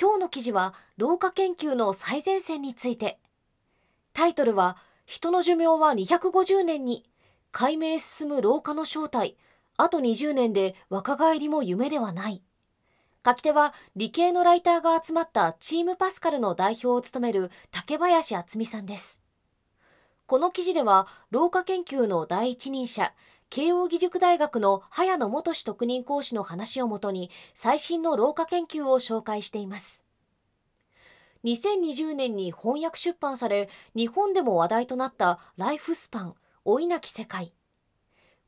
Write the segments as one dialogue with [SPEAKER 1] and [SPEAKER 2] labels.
[SPEAKER 1] 今日の記事は老化研究の最前線について。タイトルは人の寿命は250年に解明進む老化の正体。あと20年で若返りも夢ではない。書き手は理系のライターが集まったチームパスカルの代表を務める竹林敦美さんです。この記事では老化研究の第一人者慶應義塾大学の早野元氏特任講師の話をもとに最新の老化研究を紹介しています。2020年に翻訳出版され日本でも話題となったライフスパン老いなき世界。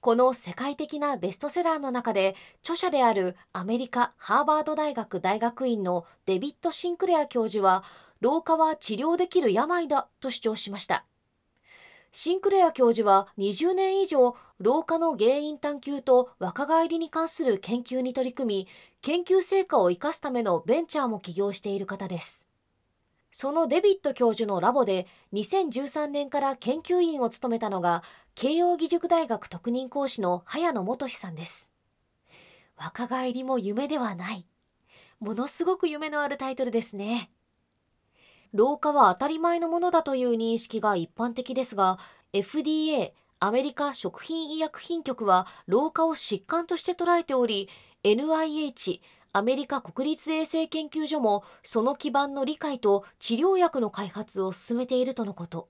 [SPEAKER 1] この世界的なベストセラーの中で著者であるアメリカハーバード大学大学院のデビッド・シンクレア教授は老化は治療できる病だと主張しました。シンクレア教授は20年以上老化の原因探求と若返りに関する研究に取り組み研究成果を生かすためのベンチャーも起業している方です。そのデビット教授のラボで2013年から研究員を務めたのが慶應義塾大学特任講師の早野元さんです。若返りも夢ではない。ものすごく夢のあるタイトルですね。老化は当たり前のものだという認識が一般的ですが FDA アメリカ食品医薬品局は老化を疾患として捉えており NIH アメリカ国立衛生研究所もその基盤の理解と治療薬の開発を進めているとのこと。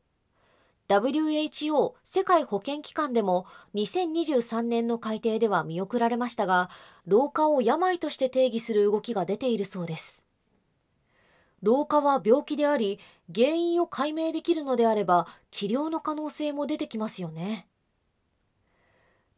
[SPEAKER 1] WHO 世界保健機関でも2023年の改定では見送られましたが老化を病として定義する動きが出ているそうです。老化は病気であり原因を解明できるのであれば治療の可能性も出てきますよね。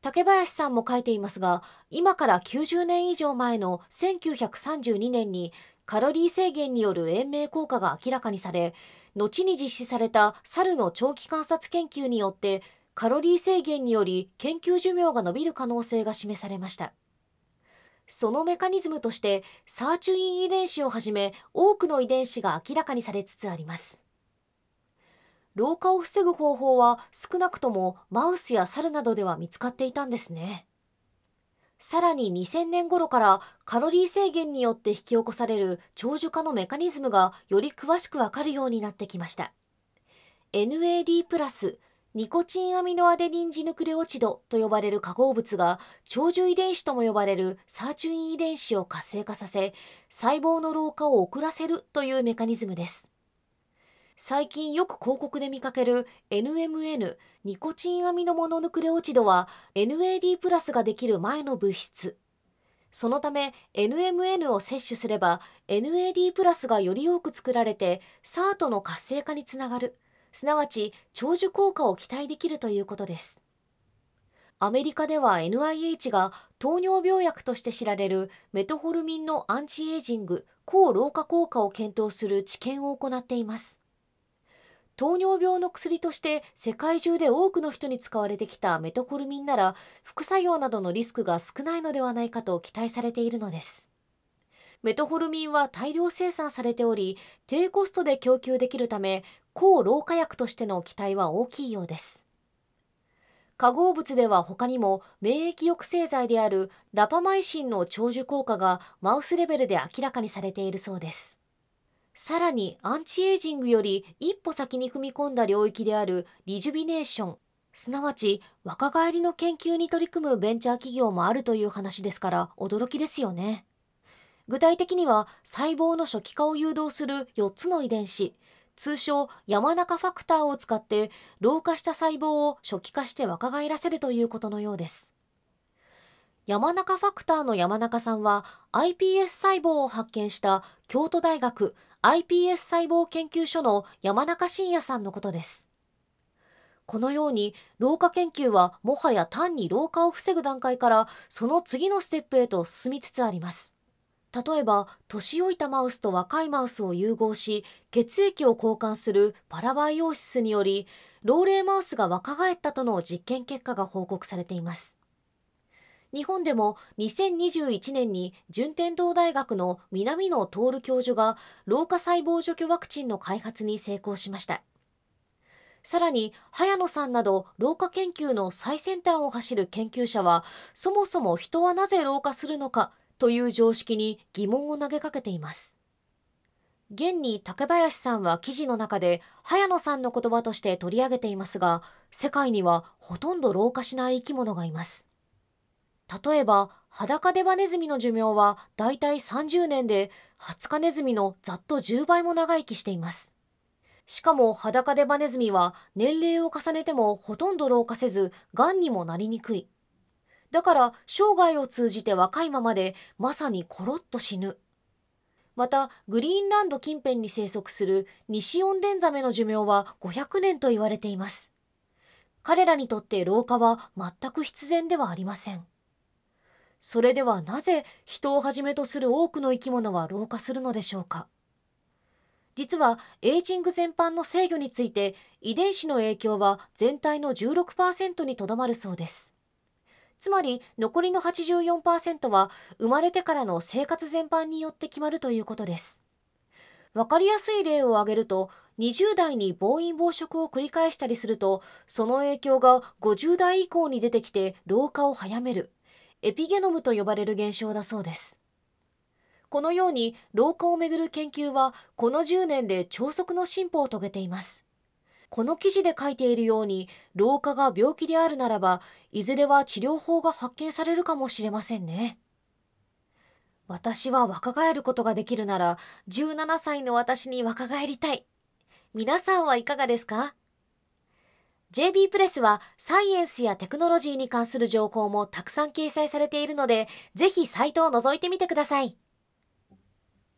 [SPEAKER 1] 竹林さんも書いていますが今から90年以上前の1932年にカロリー制限による延命効果が明らかにされ後に実施された猿の長期観察研究によってカロリー制限により研究寿命が延びる可能性が示されました。そのメカニズムとしてサーチュイン遺伝子をはじめ多くの遺伝子が明らかにされつつあります。老化を防ぐ方法は少なくともマウスやサルなどでは見つかっていたんですね。さらに2000年頃からカロリー制限によって引き起こされる長寿化のメカニズムがより詳しくわかるようになってきました。NAD プラスニコチンアミノアデニンジヌクレオチドと呼ばれる化合物が長寿遺伝子とも呼ばれるサーチュイン遺伝子を活性化させ細胞の老化を遅らせるというメカニズムです。最近よく広告で見かける NMN ニコチンアミノモノヌクレオチドは NAD プラスができる前の物質。そのため NMN を摂取すれば NAD プラスがより多く作られて SART の活性化につながる。すなわち長寿効果を期待できるということです。アメリカでは NIH が糖尿病薬として知られるメトホルミンのアンチエイジング抗老化効果を検討する治験を行っています。糖尿病の薬として世界中で多くの人に使われてきたメトホルミンなら副作用などのリスクが少ないのではないかと期待されているのです。メトホルミンは大量生産されており低コストで供給できるため抗老化薬としての期待は大きいようです。化合物では他にも免疫抑制剤であるラパマイシンの長寿効果がマウスレベルで明らかにされているそうです。さらにアンチエイジングより一歩先に踏み込んだ領域であるリジュビネーション。すなわち若返りの研究に取り組むベンチャー企業もあるという話ですから驚きですよね。具体的には細胞の初期化を誘導する4つの遺伝子通称山中ファクターを使って老化した細胞を初期化して若返らせるということのようです。山中ファクターの山中さんは iPS 細胞を発見した京都大学 iPS 細胞研究所の山中伸也さんのことです。このように老化研究はもはや単に老化を防ぐ段階からその次のステップへと進みつつあります。例えば年老いたマウスと若いマウスを融合し血液を交換するパラバイオーシスにより老齢マウスが若返ったとの実験結果が報告されています。日本でも2021年に順天堂大学の南野徹教授が老化細胞除去ワクチンの開発に成功しました。さらに早野さんなど老化研究の最先端を走る研究者はそもそも人はなぜ老化するのかという常識に疑問を投げかけています。現に竹林さんは記事の中で早野さんの言葉として取り上げていますが、世界にはほとんど老化しない生き物がいます。例えば、裸デバネズミの寿命はだいたい30年で、ハツカネズミのざっと10倍も長生きしています。しかも裸デバネズミは年齢を重ねてもほとんど老化せず、癌にもなりにくい。だから生涯を通じて若いままでまさにコロッと死ぬ。また、グリーンランド近辺に生息する西オンデンザメの寿命は500年と言われています。彼らにとって老化は全く必然ではありません。それではなぜ人をはじめとする多くの生き物は老化するのでしょうか実はエイジング全般の制御について遺伝子の影響は全体の16%にとどまるそうです。つまり残りの84%は生まれてからの生活全般によって決まるということです。わかりやすい例を挙げると20代に暴飲暴食を繰り返したりするとその影響が50代以降に出てきて老化を早めるエピゲノムと呼ばれる現象だそうです。このように老化をめぐる研究はこの10年で超速の進歩を遂げています。この記事で書いているように老化が病気であるならばいずれは治療法が発見されるかもしれませんね。私は若返ることができるなら17歳の私に若返りたい。皆さんはいかがですか？JB プレスはサイエンスやテクノロジーに関する情報もたくさん掲載されているのでぜひサイトを覗いてみてください。